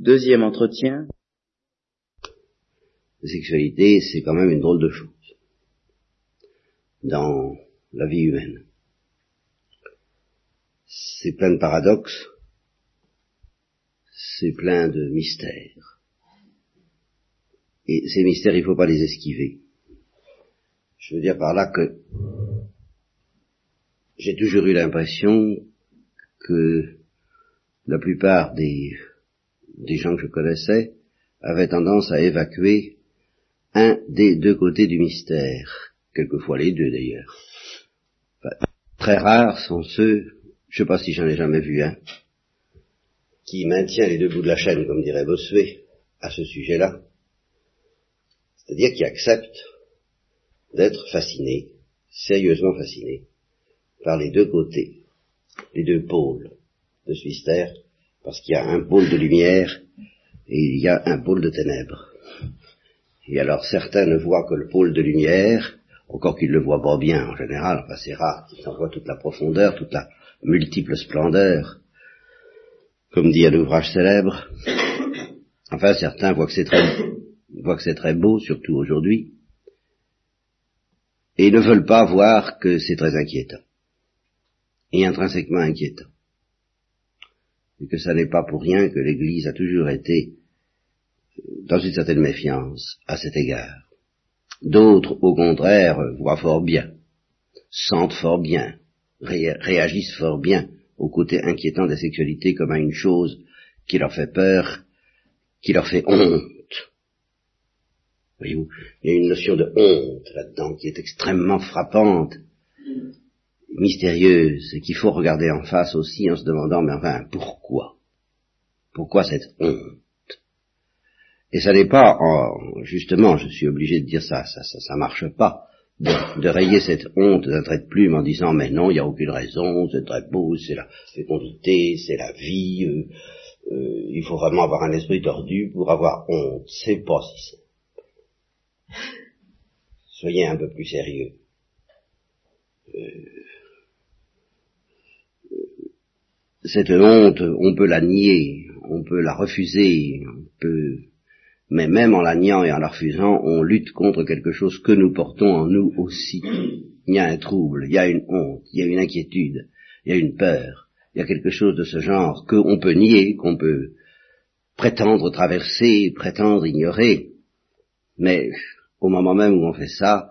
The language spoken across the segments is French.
Deuxième entretien. La sexualité, c'est quand même une drôle de chose dans la vie humaine. C'est plein de paradoxes, c'est plein de mystères. Et ces mystères, il ne faut pas les esquiver. Je veux dire par là que j'ai toujours eu l'impression que la plupart des, des gens que je connaissais avaient tendance à évacuer un des deux côtés du mystère, quelquefois les deux d'ailleurs. très rares sont ceux, je ne sais pas si j'en ai jamais vu un, qui maintient les deux bouts de la chaîne, comme dirait Bossuet, à ce sujet-là, c'est-à-dire qui accepte d'être fasciné, sérieusement fasciné, par les deux côtés, les deux pôles de ce mystère, parce qu'il y a un pôle de lumière et il y a un pôle de ténèbres. Et alors certains ne voient que le pôle de lumière, encore qu'ils le voient pas bien en général, enfin c'est rare qu'ils en voient toute la profondeur, toute la multiple splendeur, comme dit un ouvrage célèbre. Enfin certains voient que c'est très, voient que c'est très beau, surtout aujourd'hui, et ne veulent pas voir que c'est très inquiétant, et intrinsèquement inquiétant et que ça n'est pas pour rien que l'Église a toujours été dans une certaine méfiance à cet égard. D'autres, au contraire, voient fort bien, sentent fort bien, réagissent fort bien au côté inquiétant de la sexualité comme à une chose qui leur fait peur, qui leur fait honte. Voyez-vous, il y a une notion de honte là-dedans qui est extrêmement frappante mystérieuse et qu'il faut regarder en face aussi en se demandant, mais enfin, pourquoi? Pourquoi cette honte? Et ça n'est pas, en, justement, je suis obligé de dire ça, ça, ça, ça marche pas, de, rayer cette honte d'un trait de plume en disant, mais non, il n'y a aucune raison, c'est très beau, c'est la fécondité, c'est la vie, euh, euh, il faut vraiment avoir un esprit tordu pour avoir honte. C'est pas si simple. Soyez un peu plus sérieux. Euh, cette honte, on peut la nier, on peut la refuser, on peut, mais même en la niant et en la refusant, on lutte contre quelque chose que nous portons en nous aussi. Il y a un trouble, il y a une honte, il y a une inquiétude, il y a une peur, il y a quelque chose de ce genre qu'on peut nier, qu'on peut prétendre traverser, prétendre ignorer, mais au moment même où on fait ça,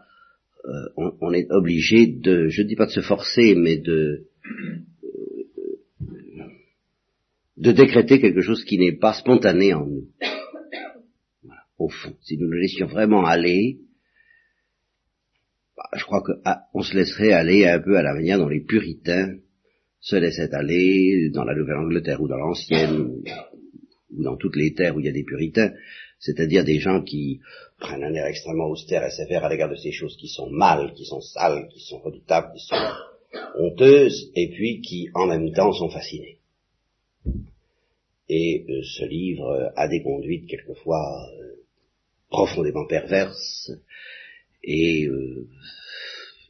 euh, on, on, est obligé de, je ne dis pas de se forcer, mais de, de décréter quelque chose qui n'est pas spontané en nous. au fond, si nous nous laissions vraiment aller, bah, je crois qu'on ah, se laisserait aller un peu à la manière dont les puritains se laissaient aller dans la Nouvelle-Angleterre ou dans l'Ancienne, ou dans toutes les terres où il y a des puritains, c'est-à-dire des gens qui prennent un air extrêmement austère et sévère à l'égard de ces choses qui sont mal, qui sont sales, qui sont redoutables, qui sont honteuses, et puis qui en même temps sont fascinés et euh, ce livre a des conduites quelquefois euh, profondément perverses et euh,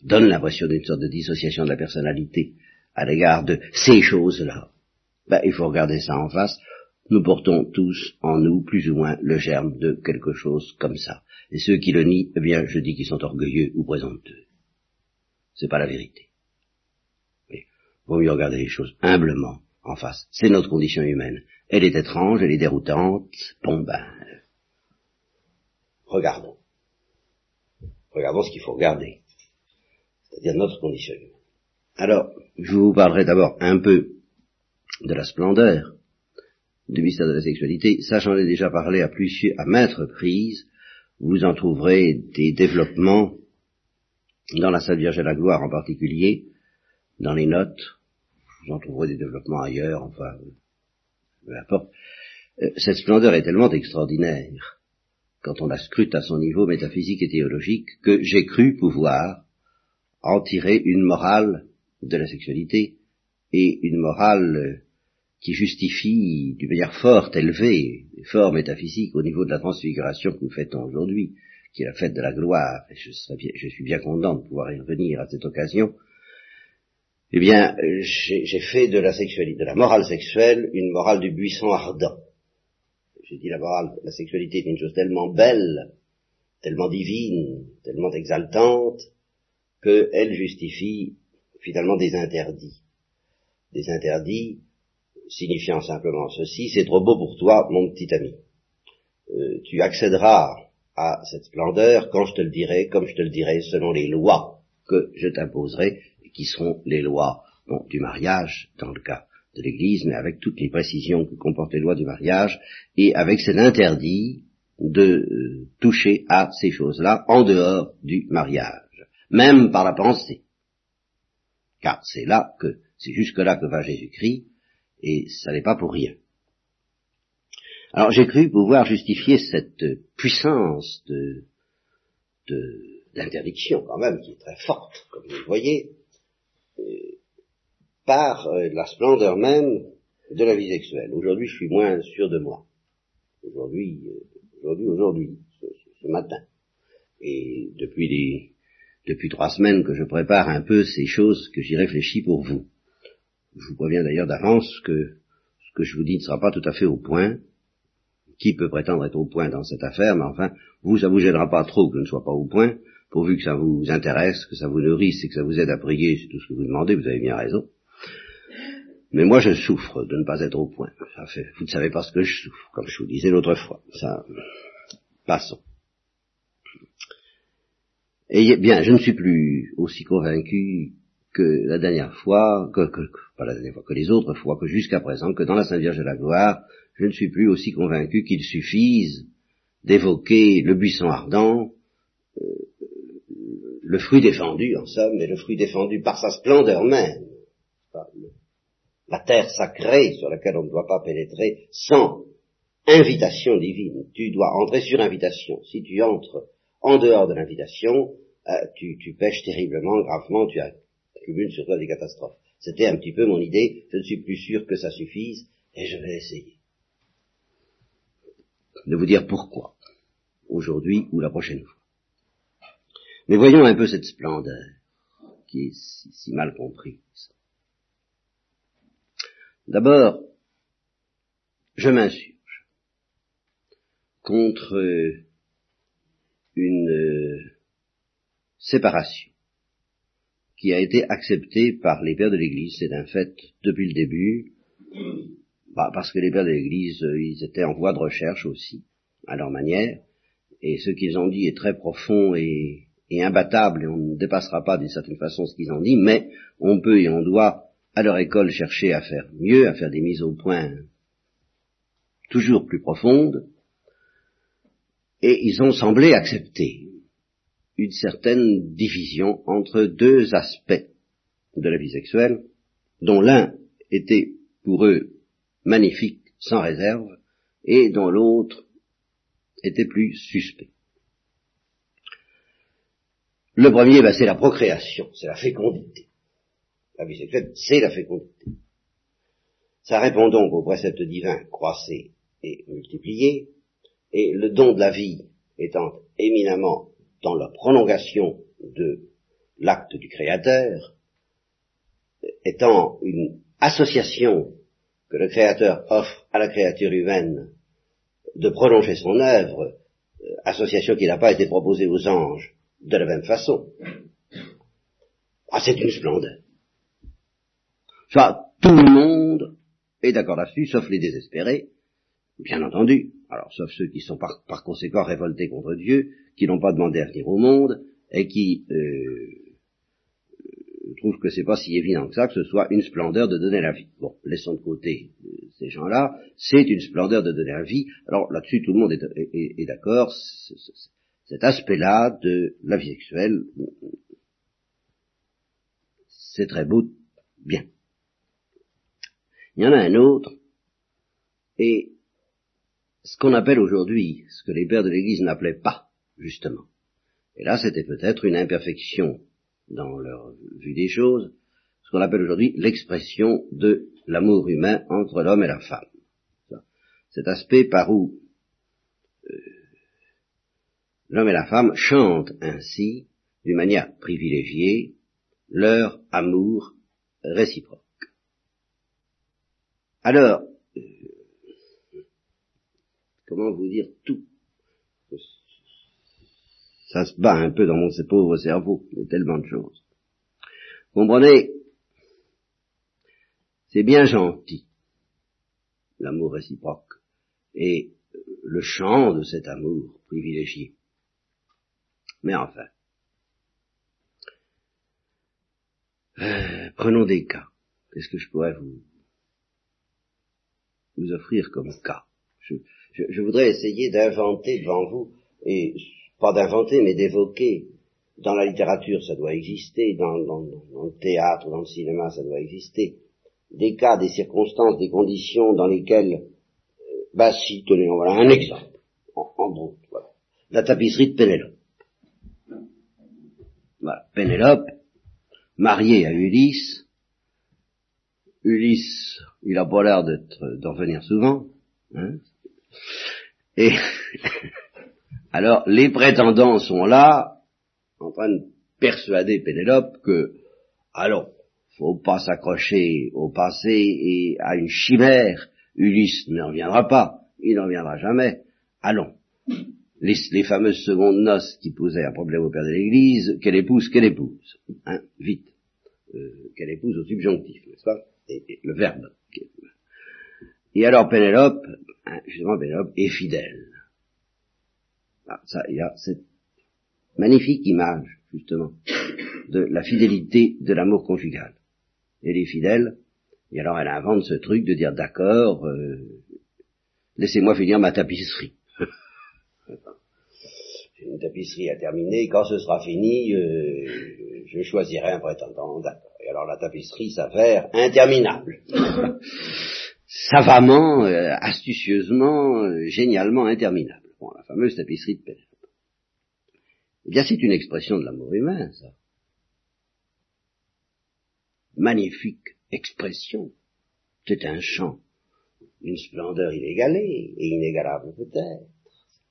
donne l'impression d'une sorte de dissociation de la personnalité à l'égard de ces choses-là. Ben, il faut regarder ça en face. Nous portons tous en nous plus ou moins le germe de quelque chose comme ça. Et ceux qui le nient, eh bien, je dis qu'ils sont orgueilleux ou présomptueux. C'est pas la vérité. Mais vaut mieux regarder les choses humblement en face. C'est notre condition humaine. Elle est étrange, elle est déroutante. Bon ben, regardons. Regardons ce qu'il faut regarder. C'est-à-dire notre condition humaine. Alors, je vous parlerai d'abord un peu de la splendeur du mystère de la sexualité. Ça, j'en ai déjà parlé à plusieurs, à maintes reprises. Vous en trouverez des développements dans la Sainte Vierge de la Gloire en particulier, dans les notes. Vous en trouverez des développements ailleurs, enfin, euh, cette splendeur est tellement extraordinaire, quand on la scrute à son niveau métaphysique et théologique, que j'ai cru pouvoir en tirer une morale de la sexualité, et une morale qui justifie d'une manière forte, élevée, fort métaphysique au niveau de la transfiguration que nous fêtons aujourd'hui, qui est la fête de la gloire, et je, je suis bien content de pouvoir y revenir à cette occasion, eh bien, j'ai fait de la sexualité, de la morale sexuelle, une morale du buisson ardent. j'ai dit la morale, la sexualité est une chose tellement belle, tellement divine, tellement exaltante, qu'elle justifie finalement des interdits. Des interdits signifiant simplement ceci, c'est trop beau pour toi, mon petit ami. Euh, tu accéderas à cette splendeur quand je te le dirai, comme je te le dirai, selon les lois que je t'imposerai, qui seront les lois du mariage, dans le cas de l'Église, mais avec toutes les précisions que comportent les lois du mariage, et avec cet interdit de euh, toucher à ces choses-là en dehors du mariage, même par la pensée. Car c'est là que, c'est jusque-là que va Jésus-Christ, et ça n'est pas pour rien. Alors j'ai cru pouvoir justifier cette puissance de, d'interdiction quand même, qui est très forte, comme vous le voyez, par euh, la splendeur même de la vie sexuelle. Aujourd'hui, je suis moins sûr de moi. Aujourd'hui, euh, aujourd'hui, aujourd'hui, ce, matin. Et depuis les, depuis trois semaines que je prépare un peu ces choses que j'y réfléchis pour vous. Je vous préviens d'ailleurs d'avance que ce que je vous dis ne sera pas tout à fait au point. Qui peut prétendre être au point dans cette affaire, mais enfin, vous, ça vous gênera pas trop que je ne sois pas au point, pourvu que ça vous intéresse, que ça vous nourrisse et que ça vous aide à prier, c'est tout ce que vous demandez, vous avez bien raison. Mais moi, je souffre de ne pas être au point. Vous ne savez pas ce que je souffre, comme je vous disais l'autre fois. Ça, passons. Et bien, je ne suis plus aussi convaincu que la dernière fois, que, que, pas la dernière fois, que les autres fois, que jusqu'à présent, que dans la Sainte Vierge de la Gloire, je ne suis plus aussi convaincu qu'il suffise d'évoquer le buisson ardent, euh, le fruit défendu en somme, mais le fruit défendu par sa splendeur même, la terre sacrée sur laquelle on ne doit pas pénétrer sans invitation divine. Tu dois entrer sur invitation. Si tu entres en dehors de l'invitation, euh, tu, pêches terriblement, gravement, tu accumules sur toi des catastrophes. C'était un petit peu mon idée, je ne suis plus sûr que ça suffise, et je vais essayer de vous dire pourquoi, aujourd'hui ou la prochaine fois. Mais voyons un peu cette splendeur qui est si mal comprise. D'abord, je m'insurge contre une euh, séparation qui a été acceptée par les pères de l'Église, c'est un fait depuis le début, bah, parce que les pères de l'Église, euh, ils étaient en voie de recherche aussi, à leur manière, et ce qu'ils ont dit est très profond et imbattable, et on ne dépassera pas d'une certaine façon ce qu'ils ont dit, mais on peut et on doit à leur école chercher à faire mieux, à faire des mises au point toujours plus profondes, et ils ont semblé accepter une certaine division entre deux aspects de la vie sexuelle, dont l'un était pour eux magnifique, sans réserve, et dont l'autre était plus suspect. Le premier, ben, c'est la procréation, c'est la fécondité. La vie sexuelle, c'est la fécondité. Ça répond donc au précepte divin croissez et multipliez, et le don de la vie étant éminemment dans la prolongation de l'acte du Créateur, étant une association que le Créateur offre à la créature humaine de prolonger son œuvre, euh, association qui n'a pas été proposée aux anges de la même façon, ah, c'est une splendeur. Ça, tout le monde est d'accord là-dessus, sauf les désespérés, bien entendu. Alors, sauf ceux qui sont par, conséquent révoltés contre Dieu, qui n'ont pas demandé à venir au monde, et qui euh, trouvent que c'est pas si évident que ça, que ce soit une splendeur de donner la vie. Bon, laissons de côté euh, ces gens-là, c'est une splendeur de donner la vie. Alors là-dessus, tout le monde est, est d'accord, cet aspect-là de la vie sexuelle, c'est très beau, bien. Il y en a un autre, et ce qu'on appelle aujourd'hui, ce que les pères de l'Église n'appelaient pas, justement. Et là, c'était peut-être une imperfection dans leur vue des choses, ce qu'on appelle aujourd'hui l'expression de l'amour humain entre l'homme et la femme. Cet aspect par où euh, l'homme et la femme chantent ainsi, d'une manière privilégiée, leur amour réciproque. Alors, Comment vous dire tout? Ça se bat un peu dans mon pauvre cerveau, il y a tellement de choses. Vous comprenez? C'est bien gentil, l'amour réciproque, et le chant de cet amour privilégié. Mais enfin, euh, prenons des cas. Qu'est-ce que je pourrais vous, vous offrir comme cas je, voudrais essayer d'inventer devant vous, et pas d'inventer, mais d'évoquer. Dans la littérature, ça doit exister, dans, le théâtre, dans le cinéma, ça doit exister. Des cas, des circonstances, des conditions dans lesquelles, euh, bah si, tenez, voilà un exemple, en, en voilà. La tapisserie de Pénélope. Voilà, Pénélope, mariée à Ulysse. Ulysse, il a pas l'air d'en venir souvent. Hein et alors, les prétendants sont là, en train de persuader Pénélope que, allons, faut pas s'accrocher au passé et à une chimère. Ulysse ne reviendra pas, il ne reviendra jamais. Allons. Les, fameuses secondes noces qui posaient un problème au père de l'Église, qu'elle épouse, qu'elle épouse. Hein, vite. Euh, qu'elle épouse au subjonctif, n'est-ce pas? Et, le verbe. Et alors Pénélope, hein, justement Pénélope, est fidèle. Ah, ça, il y a cette magnifique image, justement, de la fidélité de l'amour conjugal. Elle est fidèle, et alors elle invente ce truc de dire d'accord, euh, laissez-moi finir ma tapisserie. Une tapisserie à terminer, quand ce sera fini, euh, je choisirai un prétendant, d'accord. Et alors la tapisserie s'avère interminable. Savamment, euh, astucieusement, génialement interminable la fameuse tapisserie de Pénélope. Eh bien, c'est une expression de l'amour humain, ça. Magnifique expression. C'est un chant d'une splendeur inégalée et inégalable peut-être.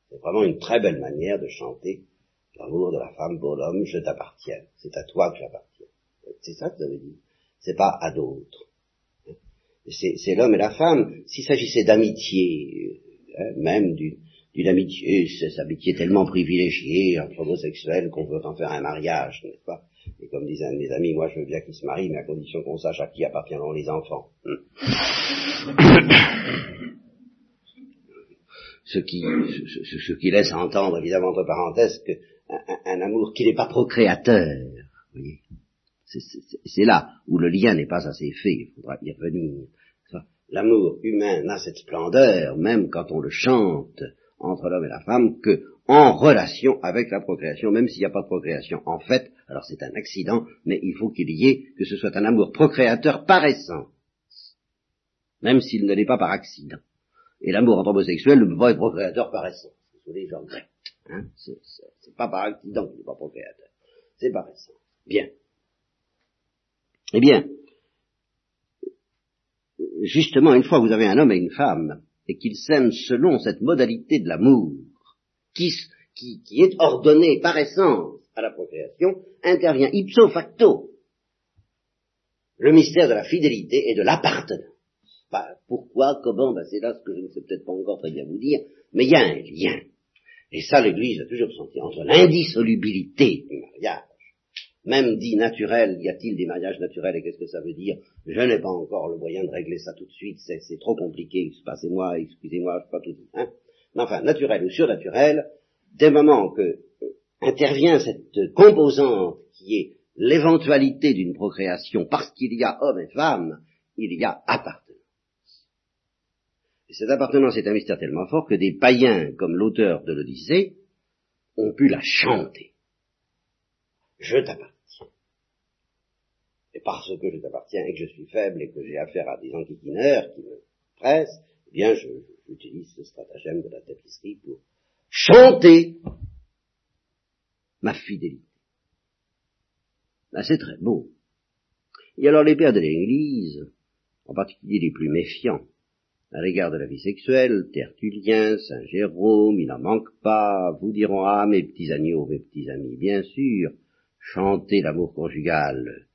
C'est vraiment une très belle manière de chanter l'amour de la femme pour l'homme, je t'appartiens. C'est à toi que j'appartiens. C'est ça que ça veut dire. C'est pas à d'autres. C'est l'homme et la femme. S'il s'agissait d'amitié, hein, même d'une d'une amitié, cette amitié tellement privilégiée entre homosexuels qu'on veut en faire un mariage, n'est-ce pas? Et comme disent un de mes amis, moi je veux bien qu'ils se marient, mais à condition qu'on sache à qui appartiendront les enfants. Hmm. ce, qui, ce, qui laisse entendre, évidemment, entre parenthèses, que un, amour qui n'est pas procréateur, voyez, c'est là où le lien n'est pas assez fait, il faudra y revenir. L'amour humain n'a cette splendeur, même quand on le chante, entre l'homme et la femme que en relation avec la procréation, même s'il n'y a pas de procréation. En fait, alors c'est un accident, mais il faut qu'il y ait, que ce soit un amour procréateur par essence, même s'il ne l'est pas par accident. Et l'amour entre homosexuels ne peut pas être procréateur par essence. Désolé, j'en regrette. Hein c'est pas par accident qu'il n'est pas procréateur. C'est par essence. Bien. Eh bien, justement, une fois que vous avez un homme et une femme, et qu'ils s'aiment selon cette modalité de l'amour qui, est ordonnée par essence à la procréation, intervient ipso facto le mystère de la fidélité et de l'appartenance. Bah, pourquoi, comment, bah, c'est là ce que je ne sais peut-être pas encore très bien vous dire, mais il y a un lien. Et ça, l'Église a toujours senti entre l'indissolubilité du mariage même dit naturel, y a-t-il des mariages naturels et qu'est-ce que ça veut dire? Je n'ai pas encore le moyen de régler ça tout de suite, c'est trop compliqué, passez-moi, excusez-moi, je pas tout hein. Mais enfin, naturel ou surnaturel, dès le moment que euh, intervient cette composante qui est l'éventualité d'une procréation, parce qu'il y a homme et femme, il y a appartenance. Et cette appartenance est un mystère tellement fort que des païens, comme l'auteur de l'Odyssée, ont pu la chanter. Je t'appartiens et parce que je t'appartiens et que je suis faible et que j'ai affaire à des enquiquineurs qui me pressent, eh bien, j'utilise ce stratagème de la tapisserie pour chanter ma fidélité. Ben, c'est très beau. Et alors les pères de l'Église, en particulier les plus méfiants, à l'égard de la vie sexuelle, Tertullien, Saint Jérôme, il n'en manque pas, vous diront, ah, mes petits agneaux, mes petits amis, bien sûr, chanter l'amour conjugal,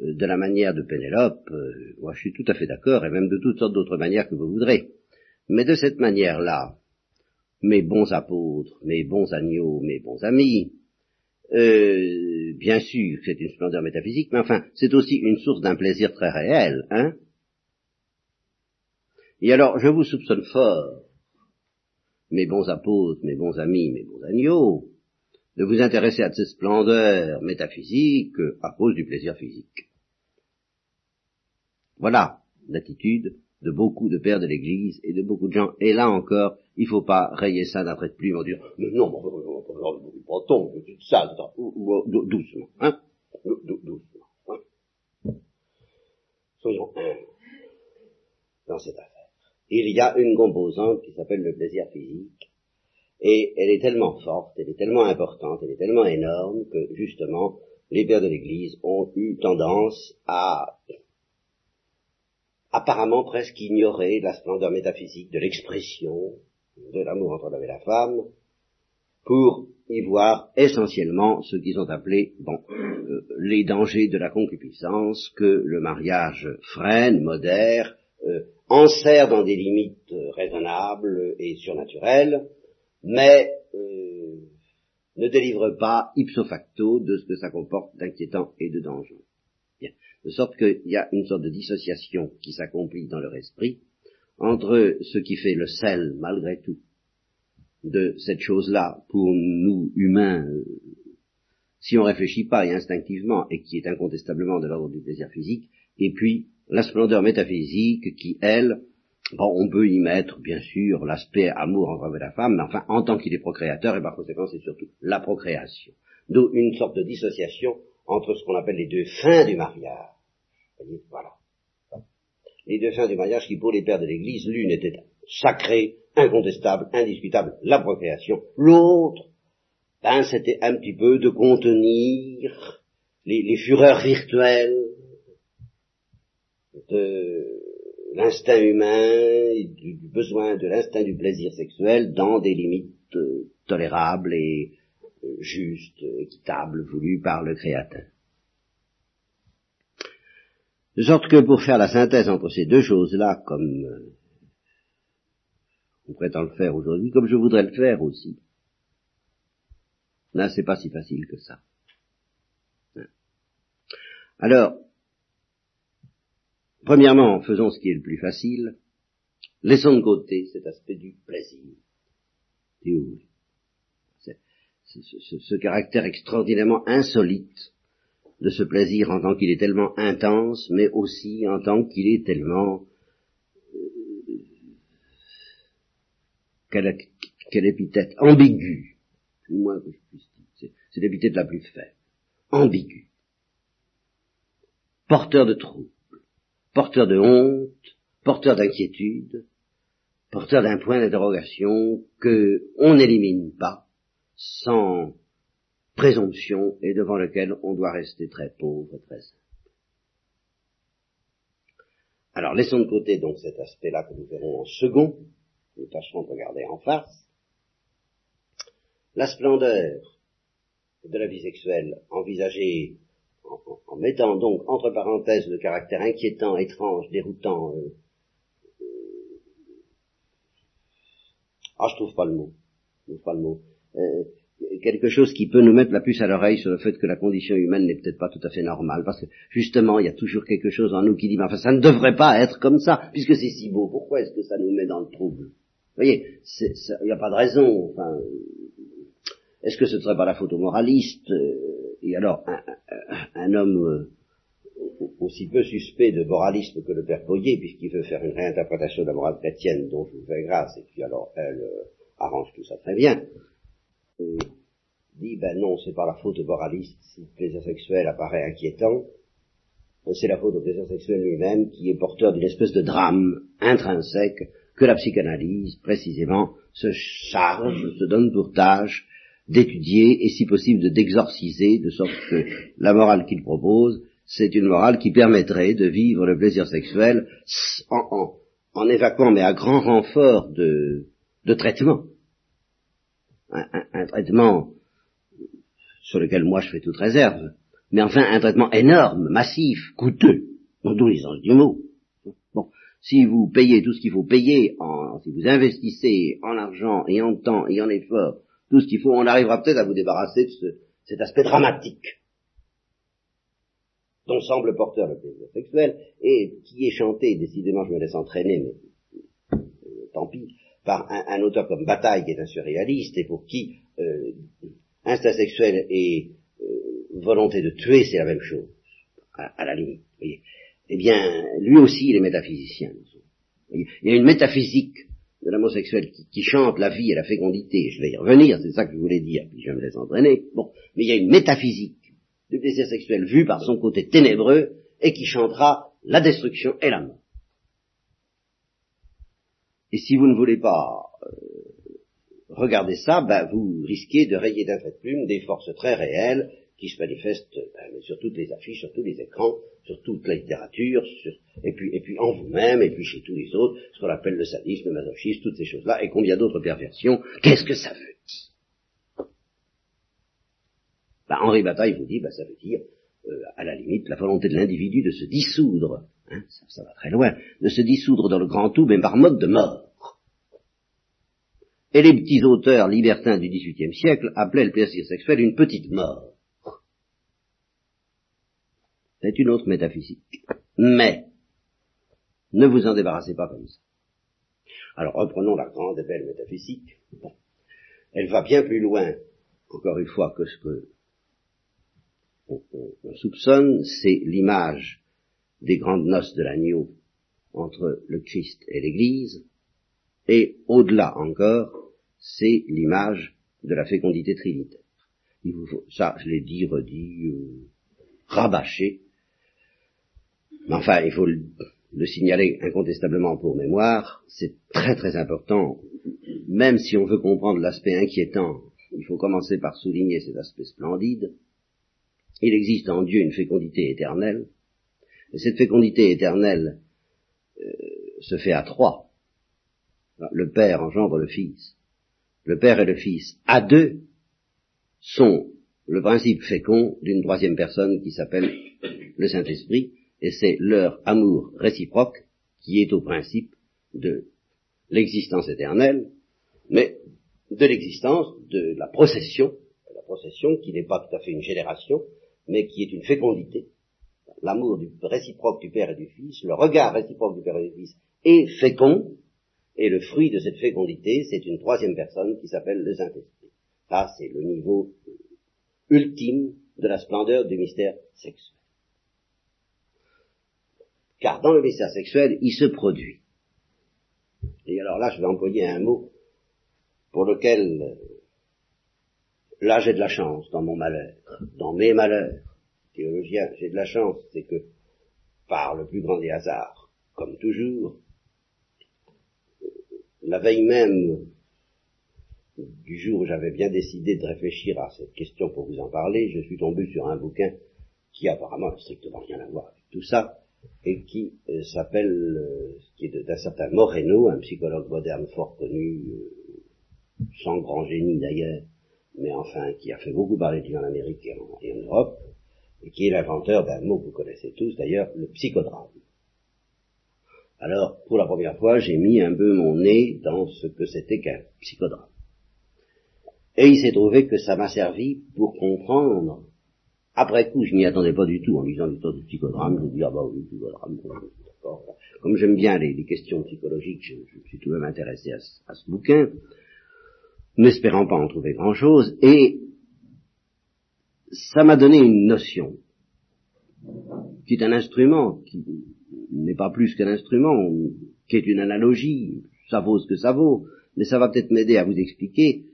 de la manière de Pénélope, euh, moi je suis tout à fait d'accord, et même de toutes sortes d'autres manières que vous voudrez. Mais de cette manière-là, mes bons apôtres, mes bons agneaux, mes bons amis, euh, bien sûr, c'est une splendeur métaphysique, mais enfin, c'est aussi une source d'un plaisir très réel, hein. Et alors, je vous soupçonne fort, mes bons apôtres, mes bons amis, mes bons agneaux, de vous intéresser à cette splendeur métaphysique à cause du plaisir physique. Voilà l'attitude de beaucoup de pères de l'Église et de beaucoup de gens. Et là encore, il ne faut pas rayer ça d'un de plume en disant mais non, breton, ça, doucement, hein, doucement. Hein. Soyons humbles dans cette affaire. Il y a une composante qui s'appelle le plaisir physique, et elle est tellement forte, elle est tellement importante, elle est tellement énorme que justement les pères de l'Église ont eu tendance à apparemment presque ignorer la splendeur métaphysique de l'expression de l'amour entre l'homme et la femme, pour y voir essentiellement ce qu'ils ont appelé bon, euh, les dangers de la concupiscence que le mariage freine, modère, euh, enserre dans des limites raisonnables et surnaturelles, mais euh, ne délivre pas ipso facto de ce que ça comporte d'inquiétant et de dangereux. De sorte qu'il y a une sorte de dissociation qui s'accomplit dans leur esprit entre ce qui fait le sel, malgré tout, de cette chose-là pour nous humains, euh, si on réfléchit pas et instinctivement, et qui est incontestablement de l'ordre du plaisir physique, et puis la splendeur métaphysique qui, elle, bon, on peut y mettre, bien sûr, l'aspect amour entre la femme, mais enfin, en tant qu'il est procréateur, et par conséquent, c'est surtout la procréation. D'où une sorte de dissociation entre ce qu'on appelle les deux fins du mariage, voilà. Les deux fins du mariage qui, pour les pères de l'Église, l'une était sacrée, incontestable, indiscutable, la procréation. L'autre, ben, c'était un petit peu de contenir les, fureurs virtuelles de l'instinct humain, du, besoin de l'instinct du plaisir sexuel dans des limites euh, tolérables et euh, justes, équitables, voulues par le Créateur. De sorte que pour faire la synthèse entre ces deux choses-là, comme euh, on prétend le faire aujourd'hui, comme je voudrais le faire aussi, là c'est pas si facile que ça. Hein. Alors, premièrement, faisons ce qui est le plus facile, laissons de côté cet aspect du plaisir. ce caractère extraordinairement insolite de ce plaisir en tant qu'il est tellement intense, mais aussi en tant qu'il est tellement... Euh, quelle, épithète Ambigu. Du moins que je puisse dire. C'est l'épithète la plus faible. Ambigu. Porteur de troubles, porteur de honte, porteur d'inquiétude, porteur d'un point d'interrogation que on n'élimine pas sans présomption et devant lequel on doit rester très pauvre, très simple. Alors laissons de côté donc cet aspect-là que nous verrons en second, nous tâcherons de regarder en face. La splendeur de la vie sexuelle envisagée en, mettant donc entre parenthèses le caractère inquiétant, étrange, déroutant. Euh, euh, ah, je trouve pas le mot. Je trouve pas le mot. Euh, quelque chose qui peut nous mettre la puce à l'oreille sur le fait que la condition humaine n'est peut-être pas tout à fait normale, parce que justement, il y a toujours quelque chose en nous qui dit, mais enfin, ça ne devrait pas être comme ça, puisque c'est si beau, pourquoi est-ce que ça nous met dans le trouble? Vous voyez, il n'y a pas de raison, enfin, est-ce que ce ne serait pas la photo moraliste euh, Et alors, un, homme euh, aussi peu suspect de moralisme que le père Boyer, puisqu'il veut faire une réinterprétation de la morale chrétienne dont je vous fais grâce, et puis alors elle euh, arrange tout ça très bien, dit, ben non, c'est pas la faute moraliste si le plaisir sexuel apparaît inquiétant, c'est la faute au plaisir sexuel lui-même qui est porteur d'une espèce de drame intrinsèque que la psychanalyse, précisément, se charge, se donne pour tâche d'étudier et si possible de d'exorciser, de sorte que la morale qu'il propose, c'est une morale qui permettrait de vivre le plaisir sexuel en, en, évacuant, mais à grand renfort de, de traitement. Un, traitement sur lequel moi je fais toute réserve, mais enfin un traitement énorme, massif, coûteux, dans tous les sens du mot. Bon, si vous payez tout ce qu'il faut payer en, si vous investissez en argent et en temps et en effort tout ce qu'il faut, on arrivera peut-être à vous débarrasser de cet aspect dramatique dont semble porteur le plaisir sexuel et qui est chanté, décidément je me laisse entraîner, mais euh, tant pis, par un, auteur comme Bataille qui est un surréaliste et pour qui euh, instinct sexuel et euh, volonté de tuer c'est la même chose, à, la limite. Eh bien, lui aussi il est métaphysicien. Il y a une métaphysique de l'homosexuel qui, qui, chante la vie et la fécondité, je vais y revenir, c'est ça que je voulais dire, puis je me laisse entraîner. Bon, mais il y a une métaphysique du plaisir sexuel vu par son côté ténébreux et qui chantera la destruction et la mort. Et si vous ne voulez pas euh, regarder ça, ben, vous risquez de rayer d'un trait de plume des forces très réelles qui se manifestent ben, sur toutes les affiches, sur tous les écrans, sur toute la littérature, et, puis, et puis en vous-même, et puis chez tous les autres, ce qu'on appelle le sadisme, le masochisme, toutes ces choses-là, et combien d'autres perversions. Qu'est-ce que ça veut dire? Ben, Henri Bataille vous dit, ben, ça veut dire, euh, à la limite, la volonté de l'individu de se dissoudre, hein, ça, ça, va très loin, de se dissoudre dans le grand tout, mais par mode de mort. Et les petits auteurs libertins du XVIIIe siècle appelaient le plaisir sexuel une petite mort. C'est une autre métaphysique. Mais, ne vous en débarrassez pas comme ça. Alors reprenons la grande et belle métaphysique. Elle va bien plus loin, encore une fois, que ce que on soupçonne, c'est l'image des grandes noces de l'agneau entre le Christ et l'Église, et au-delà encore, c'est l'image de la fécondité trinitaire. Il vous faut, ça, je l'ai dit, redit, euh, rabâché. Mais enfin, il faut le, le, signaler incontestablement pour mémoire. C'est très très important. Même si on veut comprendre l'aspect inquiétant, il faut commencer par souligner cet aspect splendide. Il existe en Dieu une fécondité éternelle. Et cette fécondité éternelle euh, se fait à trois. Le Père engendre le Fils le Père et le Fils, à deux, sont le principe fécond d'une troisième personne qui s'appelle le Saint-Esprit, et c'est leur amour réciproque qui est au principe de l'existence éternelle, mais de l'existence de la procession, la procession qui n'est pas tout à fait une génération, mais qui est une fécondité. L'amour réciproque du Père et du Fils, le regard réciproque du Père et du Fils est fécond, et le fruit de cette fécondité, c'est une troisième personne qui s'appelle le Saint-Esprit. Ça, c'est le niveau ultime de la splendeur du mystère sexuel. Car dans le mystère sexuel, il se produit. Et alors là, je vais employer un mot pour lequel, là, j'ai de la chance dans mon malheur, dans mes malheurs. Théologien, j'ai de la chance, c'est que, par le plus grand des hasards, comme toujours, la veille même du jour où j'avais bien décidé de réfléchir à cette question pour vous en parler, je suis tombé sur un bouquin qui apparemment n'a strictement rien à voir avec tout ça, et qui euh, s'appelle, euh, qui est d'un certain Moreno, un psychologue moderne fort connu, euh, sans grand génie d'ailleurs, mais enfin qui a fait beaucoup parler de lui en Amérique et en Europe, et qui est l'inventeur d'un mot que vous connaissez tous d'ailleurs, le psychodrame. Alors, pour la première fois, j'ai mis un peu mon nez dans ce que c'était qu'un psychodrame. Et il s'est trouvé que ça m'a servi pour comprendre. Après coup, je n'y attendais pas du tout en lisant l'histoire du psychodrame. Je me dis, ah bah oui, psychodrame, d'accord. Comme j'aime bien les, questions psychologiques, je, je, suis tout de même intéressé à, à ce bouquin, n'espérant pas en trouver grand-chose. Et ça m'a donné une notion, qui est un instrument qui, n'est pas plus qu'un instrument, qui est une analogie, ça vaut ce que ça vaut, mais ça va peut-être m'aider à vous expliquer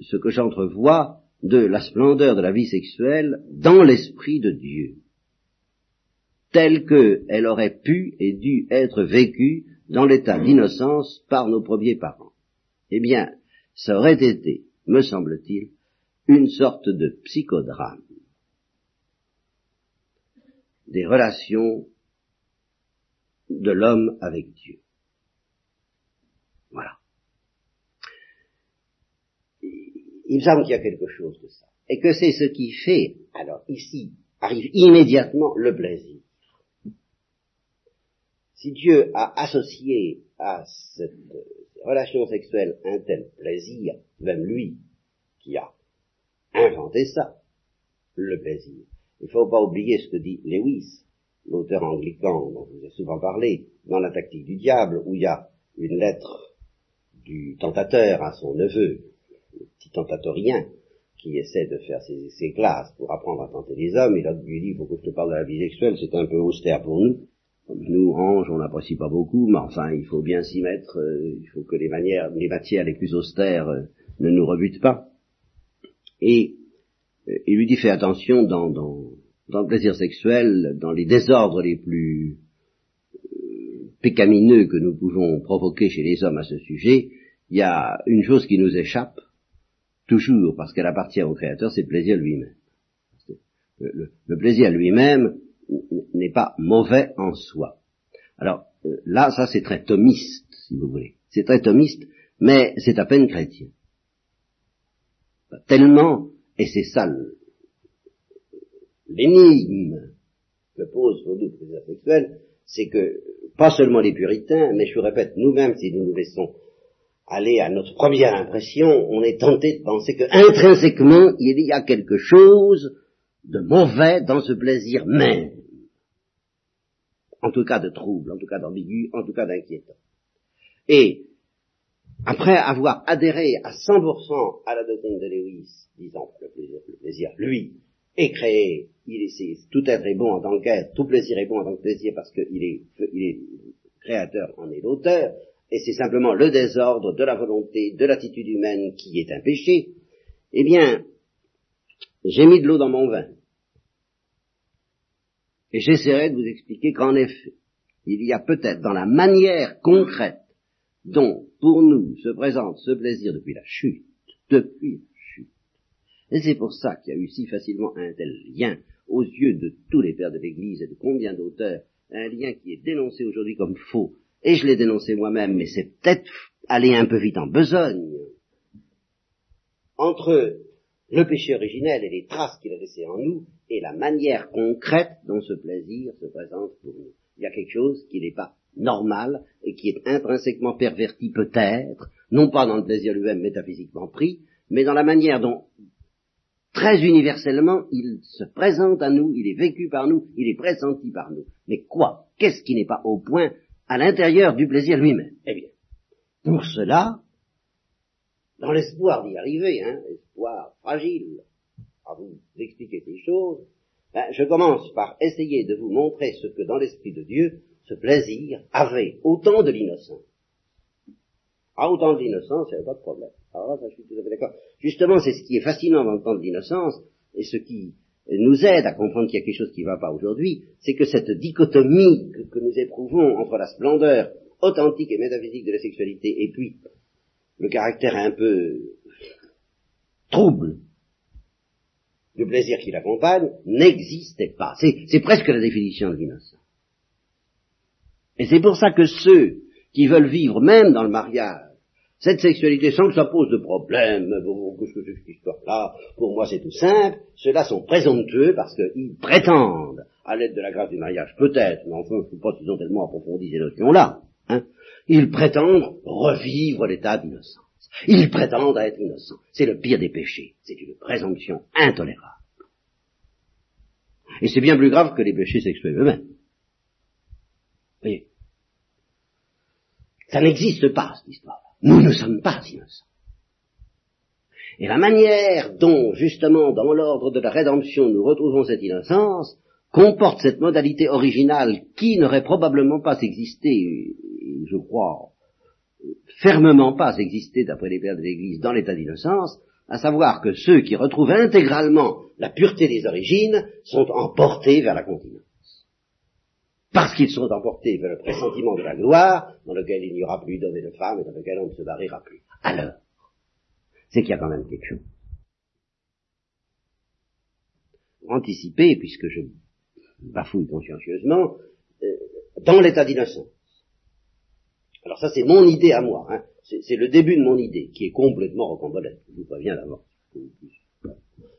ce que j'entrevois de la splendeur de la vie sexuelle dans l'esprit de Dieu, telle qu'elle aurait pu et dû être vécue dans l'état d'innocence par nos premiers parents. Eh bien, ça aurait été, me semble-t-il, une sorte de psychodrame des relations de l'homme avec Dieu. Voilà. Il me semble qu'il y a quelque chose de ça. Et que c'est ce qui fait, alors ici, arrive immédiatement le plaisir. Si Dieu a associé à cette, relation sexuelle un tel plaisir, même lui qui a inventé ça, le plaisir. Il ne faut pas oublier ce que dit Lewis, l'auteur anglican dont je vous ai souvent parlé, dans la tactique du diable, où il y a une lettre du tentateur à son neveu, petit tentatorien, qui essaie de faire ses, classes pour apprendre à tenter les hommes, il lui dit, il faut que je te parle de la vie sexuelle, c'est un peu austère pour nous. Nous, anges, on n'apprécie pas beaucoup, mais enfin, il faut bien s'y mettre, euh, il faut que les manières, les matières les plus austères euh, ne nous rebutent pas. Et euh, il lui dit, fais attention dans, dans, dans le plaisir sexuel, dans les désordres les plus pécamineux que nous pouvons provoquer chez les hommes à ce sujet, il y a une chose qui nous échappe, toujours parce qu'elle appartient au Créateur, c'est le plaisir lui-même. Le, plaisir lui-même n'est pas mauvais en soi. Alors euh, là, ça c'est très thomiste, si vous voulez. C'est très thomiste, mais c'est à peine chrétien. Tellement, et c'est ça l'énigme que pose pour nous le plaisir sexuel, c'est que pas seulement les puritains, mais je vous répète, nous-mêmes, si nous nous laissons aller à notre première impression, on est tenté de penser que intrinsèquement il y a quelque chose de mauvais dans ce plaisir même. En tout cas de trouble, en tout cas d'ambigu, en tout cas d'inquiétant. Et après avoir adhéré à 100% à la doctrine de Lewis, disant le plaisir, le plaisir, lui, est créé, il est, tout être est bon en tant qu'être, tout plaisir est bon en tant que plaisir parce qu'il est, il est créateur, en est l'auteur, et c'est simplement le désordre de la volonté, de l'attitude humaine qui est un péché, eh bien, j'ai mis de l'eau dans mon vin. Et j'essaierai de vous expliquer qu'en effet, il y a peut-être dans la manière concrète dont, pour nous, se présente ce plaisir depuis la chute, depuis la chute. Et c'est pour ça qu'il y a eu si facilement un tel lien aux yeux de tous les pères de l'Église et de combien d'auteurs, un lien qui est dénoncé aujourd'hui comme faux, et je l'ai dénoncé moi-même, mais c'est peut-être aller un peu vite en besogne, entre le péché originel et les traces qu'il a laissées en nous, et la manière concrète dont ce plaisir se présente pour nous. Il y a quelque chose qui n'est pas normal et qui est intrinsèquement perverti peut-être, non pas dans le plaisir lui-même métaphysiquement pris, mais dans la manière dont très universellement il se présente à nous, il est vécu par nous, il est pressenti par nous. Mais quoi? Qu'est-ce qui n'est pas au point à l'intérieur du plaisir lui-même. Eh bien, pour cela, dans l'espoir d'y arriver, hein, espoir fragile, à vous expliquer ces choses, ben, je commence par essayer de vous montrer ce que dans l'Esprit de Dieu, ce plaisir avait autant de l'innocence. Ah, autant de l'innocence, il n'y avait pas de problème. Alors ça, je suis tout à fait d'accord. Justement, c'est ce qui est fascinant dans le temps de l'innocence, et ce qui nous aide à comprendre qu'il y a quelque chose qui ne va pas aujourd'hui, c'est que cette dichotomie que, nous éprouvons entre la splendeur authentique et métaphysique de la sexualité et puis le caractère un peu trouble du plaisir qui l'accompagne n'existait pas. C'est presque la définition de l'innocence. Et c'est pour ça que ceux qui veulent vivre même dans le mariage cette sexualité sans que ça pose de problème, qu'est-ce que cette histoire-là? Pour moi c'est tout simple, ceux-là sont présomptueux parce qu'ils prétendent, à l'aide de la grâce du mariage peut-être, mais enfin je ne sais pas s'ils ont tellement approfondi ces notions-là, hein, ils prétendent revivre l'état d'innocence. Ils prétendent être innocents. C'est le pire des péchés. C'est une présomption intolérable. Et c'est bien plus grave que les péchés sexuels eux-mêmes. voyez? Ça n'existe pas, cette histoire. Nous ne sommes pas innocents. Et la manière dont, justement, dans l'ordre de la rédemption, nous retrouvons cette innocence, comporte cette modalité originale qui n'aurait probablement pas existé, je crois, fermement pas existé d'après les pères de l'Église dans l'état d'innocence, à savoir que ceux qui retrouvent intégralement la pureté des origines sont emportés vers la continence parce qu'ils sont emportés vers le pressentiment de la gloire, dans lequel il n'y aura plus d'hommes et de femmes, et dans lequel on ne se barrera plus. Alors, c'est qu'il y a quand même quelque chose. Anticiper, puisque je bafouille consciencieusement, euh, dans l'état d'innocence. Alors ça, c'est mon idée à moi. Hein. C'est le début de mon idée, qui est complètement rocambolesque. Je vous préviens d'avance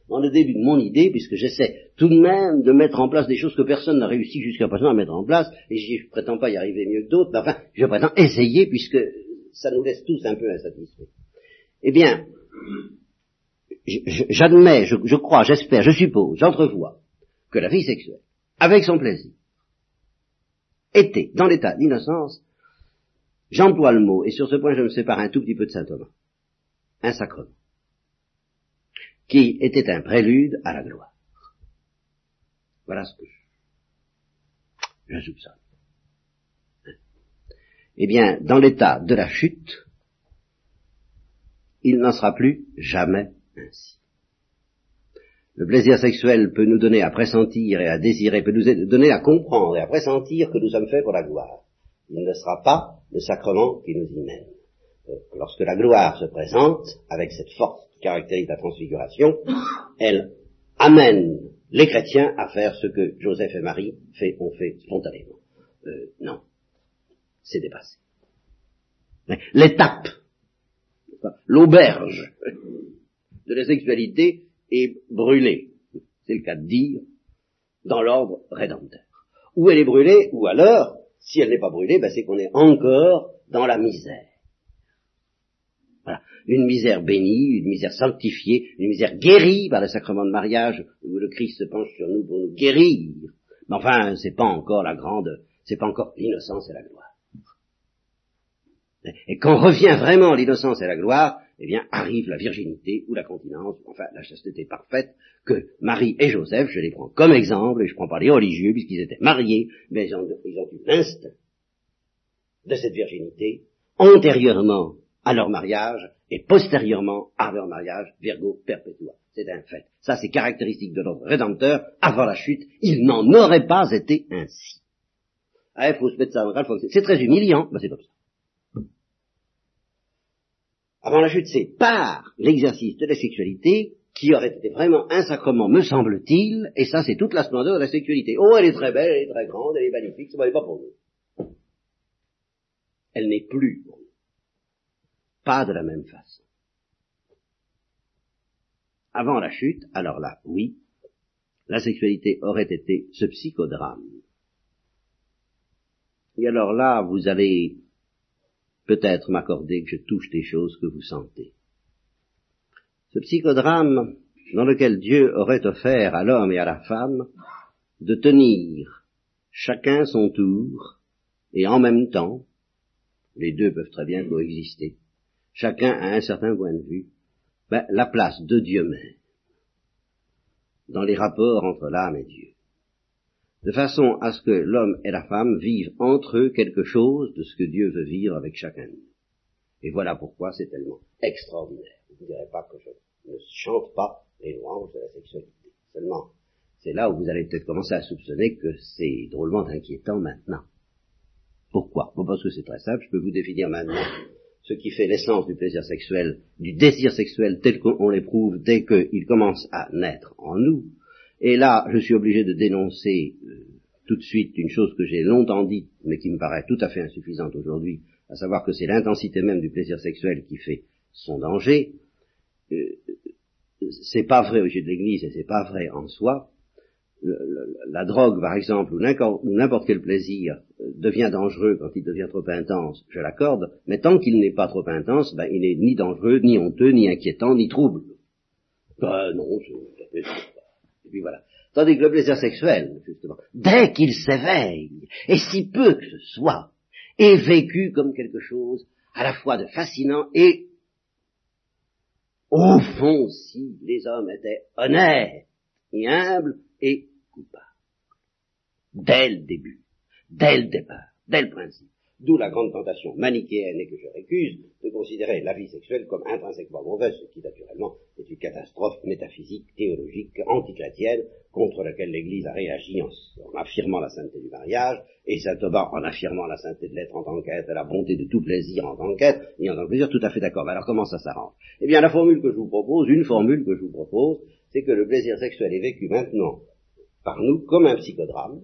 dans le début de mon idée, puisque j'essaie tout de même de mettre en place des choses que personne n'a réussi jusqu'à présent à mettre en place, et je prétends pas y arriver mieux que d'autres, mais enfin, je prétends essayer, puisque ça nous laisse tous un peu insatisfaits. Eh bien, j'admets, je, je crois, j'espère, je suppose, j'entrevois que la vie sexuelle, avec son plaisir, était dans l'état d'innocence, j'emploie le mot, et sur ce point je me sépare un tout petit peu de saint Thomas, un sacrement, qui était un prélude à la gloire. Voilà ce que je, soupçonne. Eh bien, dans l'état de la chute, il n'en sera plus jamais ainsi. Le plaisir sexuel peut nous donner à pressentir et à désirer, peut nous donner à comprendre et à pressentir que nous sommes faits pour la gloire. Il ne sera pas le sacrement qui nous y mène. Euh, lorsque la gloire se présente, avec cette force caractérise la transfiguration, elle amène les chrétiens à faire ce que Joseph et Marie ont fait spontanément. Euh, non, c'est dépassé. L'étape, l'auberge de la sexualité est brûlée, c'est le cas de dire, dans l'ordre rédempteur. Ou elle est brûlée, ou alors, si elle n'est pas brûlée, ben c'est qu'on est encore dans la misère. Voilà. Une misère bénie, une misère sanctifiée, une misère guérie par le sacrement de mariage, où le Christ se penche sur nous pour nous guérir. Mais enfin, c'est pas encore la grande, c'est pas encore l'innocence et la gloire. Et quand revient vraiment l'innocence et la gloire, eh bien, arrive la virginité ou la continence, enfin, la chasteté parfaite, que Marie et Joseph, je les prends comme exemple, et je prends pas les religieux, puisqu'ils étaient mariés, mais ils ont, ils ont eu l'instinct de cette virginité, antérieurement à leur mariage, et postérieurement à leur mariage, Virgo perpétua. C'est un fait. Ça, c'est caractéristique de notre Rédempteur. Avant la chute, il n'en aurait pas été ainsi. Ah, il faut se mettre ça en c'est très humiliant, mais c'est comme ça avant la chute, c'est par l'exercice de la sexualité qui aurait été vraiment un sacrement, me semble-t-il, et ça c'est toute la splendeur de la sexualité. Oh, elle est très belle, elle est très grande, elle est magnifique, ça n'est pas pour nous. Elle n'est plus pour nous. Pas de la même façon. Avant la chute, alors là, oui, la sexualité aurait été ce psychodrame. Et alors là, vous allez peut-être m'accorder que je touche des choses que vous sentez. Ce psychodrame dans lequel Dieu aurait offert à l'homme et à la femme de tenir chacun son tour et en même temps, les deux peuvent très bien coexister, chacun a un certain point de vue, ben, la place de Dieu même dans les rapports entre l'âme et Dieu de façon à ce que l'homme et la femme vivent entre eux quelque chose de ce que Dieu veut vivre avec chacun d'eux. Et voilà pourquoi c'est tellement extraordinaire. Vous ne direz pas que je ne chante pas les louanges de la sexualité. Seulement, c'est là où vous allez peut-être commencer à soupçonner que c'est drôlement inquiétant maintenant. Pourquoi? Parce que c'est très simple, je peux vous définir maintenant ce qui fait l'essence du plaisir sexuel, du désir sexuel tel qu'on l'éprouve dès qu'il commence à naître en nous, et là, je suis obligé de dénoncer euh, tout de suite une chose que j'ai longtemps dite, mais qui me paraît tout à fait insuffisante aujourd'hui, à savoir que c'est l'intensité même du plaisir sexuel qui fait son danger. Euh, c'est pas vrai au jeu de l'Église et c'est pas vrai en soi. La drogue, par exemple, ou n'importe quel plaisir euh, devient dangereux quand il devient trop intense, je l'accorde, mais tant qu'il n'est pas trop intense, ben, il n'est ni dangereux, ni honteux, ni inquiétant, ni trouble. Ben non, c'est et puis voilà. Tandis que le plaisir sexuel, justement, dès qu'il s'éveille, et si peu que ce soit, est vécu comme quelque chose à la fois de fascinant et, au fond, si les hommes étaient honnêtes et humbles et coupables. Dès le début, dès le départ, dès le principe. D'où la grande tentation manichéenne et que je récuse de considérer la vie sexuelle comme intrinsèquement mauvaise, ce qui naturellement est une catastrophe métaphysique, théologique, antichrétienne, contre laquelle l'Église a réagi en, affirmant la sainteté du mariage, et saint Thomas en affirmant la sainteté de l'être en tant qu'être, la bonté de tout plaisir en tant qu'être, et en tant que plaisir, tout à fait d'accord. Alors comment ça s'arrange? Eh bien la formule que je vous propose, une formule que je vous propose, c'est que le plaisir sexuel est vécu maintenant par nous comme un psychodrame,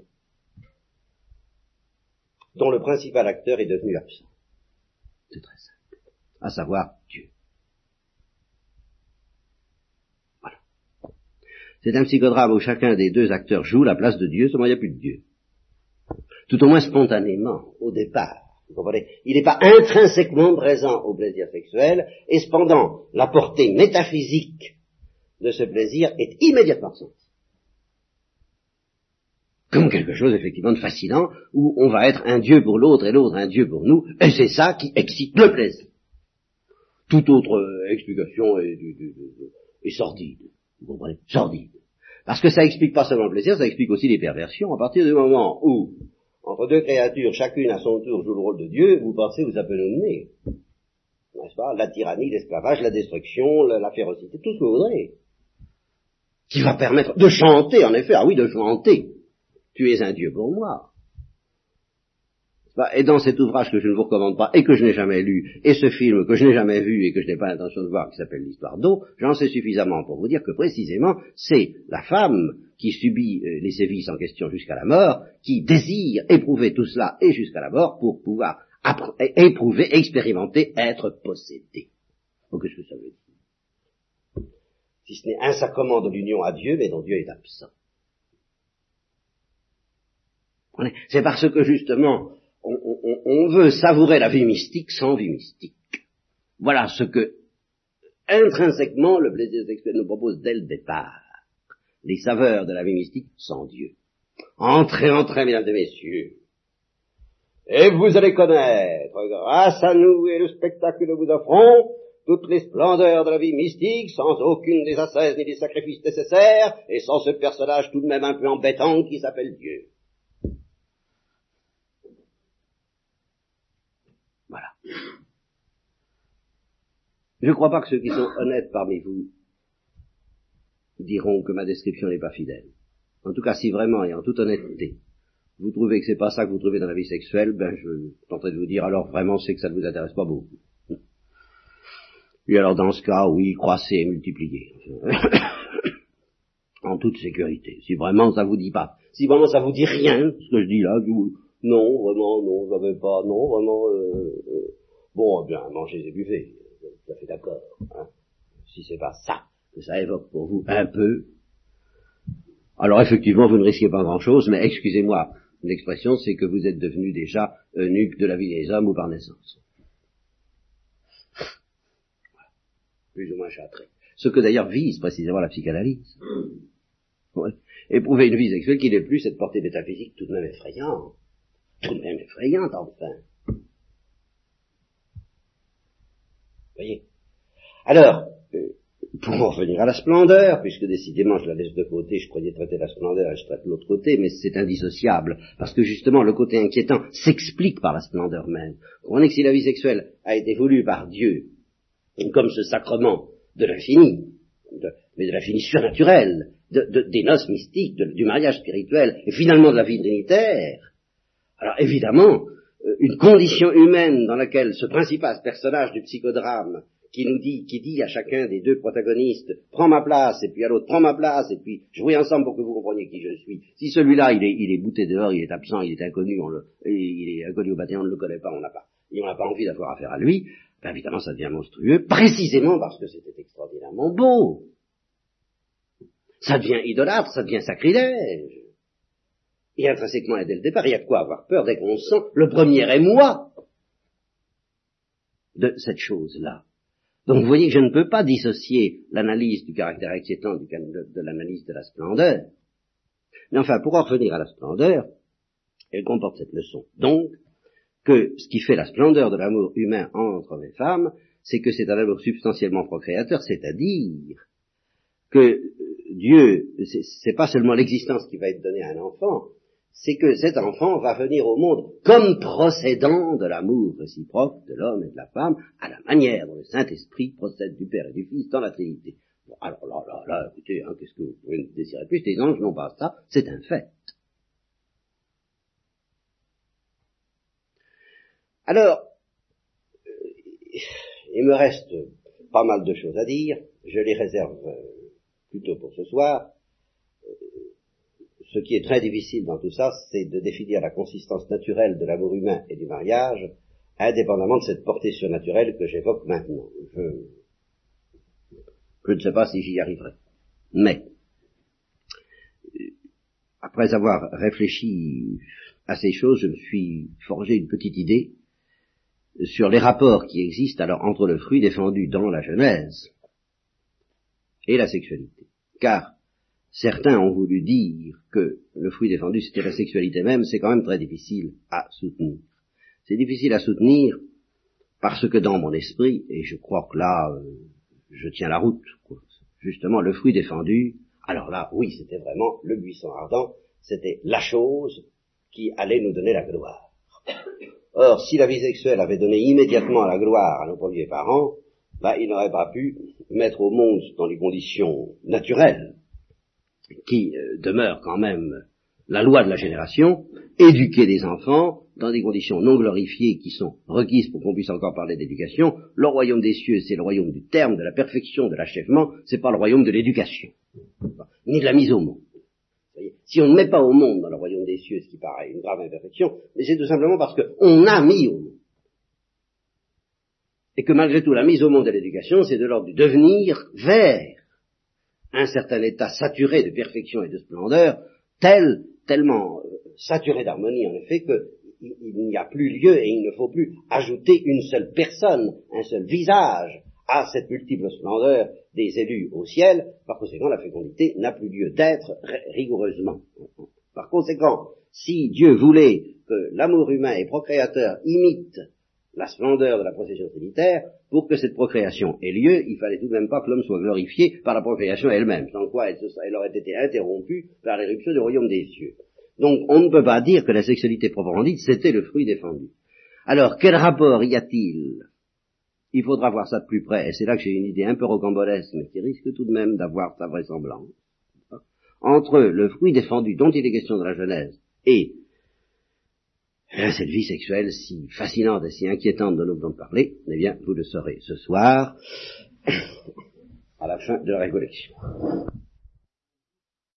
dont le principal acteur est devenu absent. C'est très simple. À savoir Dieu. Voilà. C'est un psychodrame où chacun des deux acteurs joue la place de Dieu, seulement il n'y a plus de Dieu. Tout au moins spontanément, au départ. Vous comprenez? Il n'est pas intrinsèquement présent au plaisir sexuel, et cependant, la portée métaphysique de ce plaisir est immédiatement sentie. Comme quelque chose effectivement de fascinant, où on va être un Dieu pour l'autre et l'autre un Dieu pour nous, et c'est ça qui excite le plaisir. Toute autre euh, explication est, sordide. Vous comprenez? Sordide. Parce que ça explique pas seulement le plaisir, ça explique aussi les perversions. À partir du moment où, entre deux créatures, chacune à son tour joue le rôle de Dieu, vous pensez vous appelez. N'est-ce pas? La tyrannie, l'esclavage, la destruction, la, la, férocité, tout ce que vous voudrez. Qui va permettre de chanter, en effet, ah oui, de chanter. Tu es un Dieu pour moi. Et dans cet ouvrage que je ne vous recommande pas et que je n'ai jamais lu, et ce film que je n'ai jamais vu et que je n'ai pas l'intention de voir, qui s'appelle l'histoire d'eau, j'en sais suffisamment pour vous dire que précisément, c'est la femme qui subit euh, les sévices en question jusqu'à la mort, qui désire éprouver tout cela et jusqu'à la mort pour pouvoir éprouver, expérimenter, être possédée. Qu'est-ce que ça veut dire Si ce n'est un sacrement de l'union à Dieu, mais dont Dieu est absent. C'est parce que justement, on, veut savourer la vie mystique sans vie mystique. Voilà ce que intrinsèquement le plaisir sexuel nous propose dès le départ. Les saveurs de la vie mystique sans Dieu. Entrez, entrez, mesdames et messieurs. Et vous allez connaître, grâce à nous et le spectacle que nous vous offrons, toutes les splendeurs de la vie mystique, sans aucune des ascèses ni des sacrifices nécessaires, et sans ce personnage tout de même un peu embêtant qui s'appelle Dieu. Je ne crois pas que ceux qui sont honnêtes parmi vous diront que ma description n'est pas fidèle. En tout cas, si vraiment et en toute honnêteté, vous trouvez que c'est pas ça que vous trouvez dans la vie sexuelle, ben je tenterai de vous dire alors vraiment c'est que ça ne vous intéresse pas beaucoup. Et alors dans ce cas, oui, croissez et multipliez. en toute sécurité. Si vraiment ça vous dit pas, si vraiment ça vous dit rien, ce que je dis là, non, vraiment, non, je n'avais pas, non, vraiment, euh, euh, bon, eh bien, mangez et buvez tout à fait d'accord. Hein. Si c'est pas ça que ça évoque pour vous un peu, alors effectivement vous ne risquez pas grand-chose, mais excusez-moi, l'expression c'est que vous êtes devenu déjà eunuque de la vie des hommes ou par naissance. Plus ou moins châtré. Ce que d'ailleurs vise précisément la psychanalyse. Éprouver une vie sexuelle qui n'est plus cette portée métaphysique tout de même effrayante. Tout de même effrayante, enfin. voyez Alors, euh, pour en revenir à la splendeur, puisque décidément je la laisse de côté, je croyais traiter la splendeur et je traite l'autre côté, mais c'est indissociable, parce que justement le côté inquiétant s'explique par la splendeur même. On est que si la vie sexuelle a été voulue par Dieu, comme ce sacrement de l'infini, mais de l'infini surnaturel, de, des noces mystiques, du mariage spirituel, et finalement de la vie trinitaire, alors évidemment, euh, une condition humaine dans laquelle ce principal personnage du psychodrame qui nous dit, qui dit à chacun des deux protagonistes, prends ma place, et puis à l'autre, prends ma place, et puis jouez ensemble pour que vous compreniez qui je suis. Si celui-là, il est, il est bouté dehors, il est absent, il est inconnu, on le, il est inconnu au bâtiment, on ne le connaît pas, on n'a pas, et on n'a pas envie d'avoir affaire à lui, ben évidemment, ça devient monstrueux, précisément parce que c'était extraordinairement beau. Ça devient idolâtre, ça devient sacrilège. Et intrinsèquement, dès le départ, il y a de quoi avoir peur dès qu'on sent le premier émoi de cette chose-là. Donc vous voyez que je ne peux pas dissocier l'analyse du caractère excitant de, de l'analyse de la splendeur. Mais enfin, pour en revenir à la splendeur, elle comporte cette leçon. Donc, que ce qui fait la splendeur de l'amour humain entre et femmes, c'est que c'est un amour substantiellement procréateur, c'est-à-dire que Dieu, c'est pas seulement l'existence qui va être donnée à un enfant, c'est que cet enfant va venir au monde comme procédant de l'amour réciproque de l'homme et de la femme, à la manière dont le Saint-Esprit procède du Père et du Fils dans la Trinité. Bon, alors là, là, là, écoutez, hein, qu'est-ce que vous pouvez désirer plus Les anges n'ont pas ça, c'est un fait. Alors, euh, il me reste pas mal de choses à dire, je les réserve euh, plutôt pour ce soir ce qui est très difficile dans tout ça, c'est de définir la consistance naturelle de l'amour humain et du mariage, indépendamment de cette portée surnaturelle que j'évoque maintenant. Je, je ne sais pas si j'y arriverai. Mais, après avoir réfléchi à ces choses, je me suis forgé une petite idée sur les rapports qui existent alors entre le fruit défendu dans la Genèse et la sexualité. Car certains ont voulu dire que le fruit défendu c'était la sexualité même, c'est quand même très difficile à soutenir. C'est difficile à soutenir parce que dans mon esprit, et je crois que là, euh, je tiens la route, justement, le fruit défendu, alors là, oui, c'était vraiment le buisson ardent, c'était la chose qui allait nous donner la gloire. Or, si la vie sexuelle avait donné immédiatement la gloire à nos premiers parents, bah, ils n'auraient pas pu mettre au monde dans les conditions naturelles, qui euh, demeurent quand même la loi de la génération, éduquer des enfants dans des conditions non glorifiées qui sont requises pour qu'on puisse encore parler d'éducation. Le royaume des cieux, c'est le royaume du terme, de la perfection, de l'achèvement, c'est pas le royaume de l'éducation, ni de la mise au monde. Si on ne met pas au monde dans le royaume des cieux, ce qui paraît une grave imperfection, mais c'est tout simplement parce qu'on a mis au monde. Et que malgré tout, la mise au monde de l'éducation, c'est de l'ordre du devenir vers un certain état saturé de perfection et de splendeur, tel, tellement euh, saturé d'harmonie en effet, qu'il n'y a plus lieu et il ne faut plus ajouter une seule personne, un seul visage à cette multiple splendeur des élus au ciel, par conséquent la fécondité n'a plus lieu d'être rigoureusement. Par conséquent, si Dieu voulait que l'amour humain et procréateur imite la splendeur de la procession trinitaire, pour que cette procréation ait lieu, il fallait tout de même pas que l'homme soit glorifié par la procréation elle-même, sans quoi elle, elle, aurait été interrompue par l'éruption du royaume des cieux. Donc on ne peut pas dire que la sexualité proprement dite, c'était le fruit défendu. Alors, quel rapport y a-t-il il faudra voir ça de plus près, et c'est là que j'ai une idée un peu rocambolesque, mais qui risque tout de même d'avoir sa vraisemblance, entre le fruit défendu dont il est question dans la Genèse et cette vie sexuelle si fascinante et si inquiétante dont nous venons de parler, eh bien, vous le saurez ce soir, à la fin de la récollection.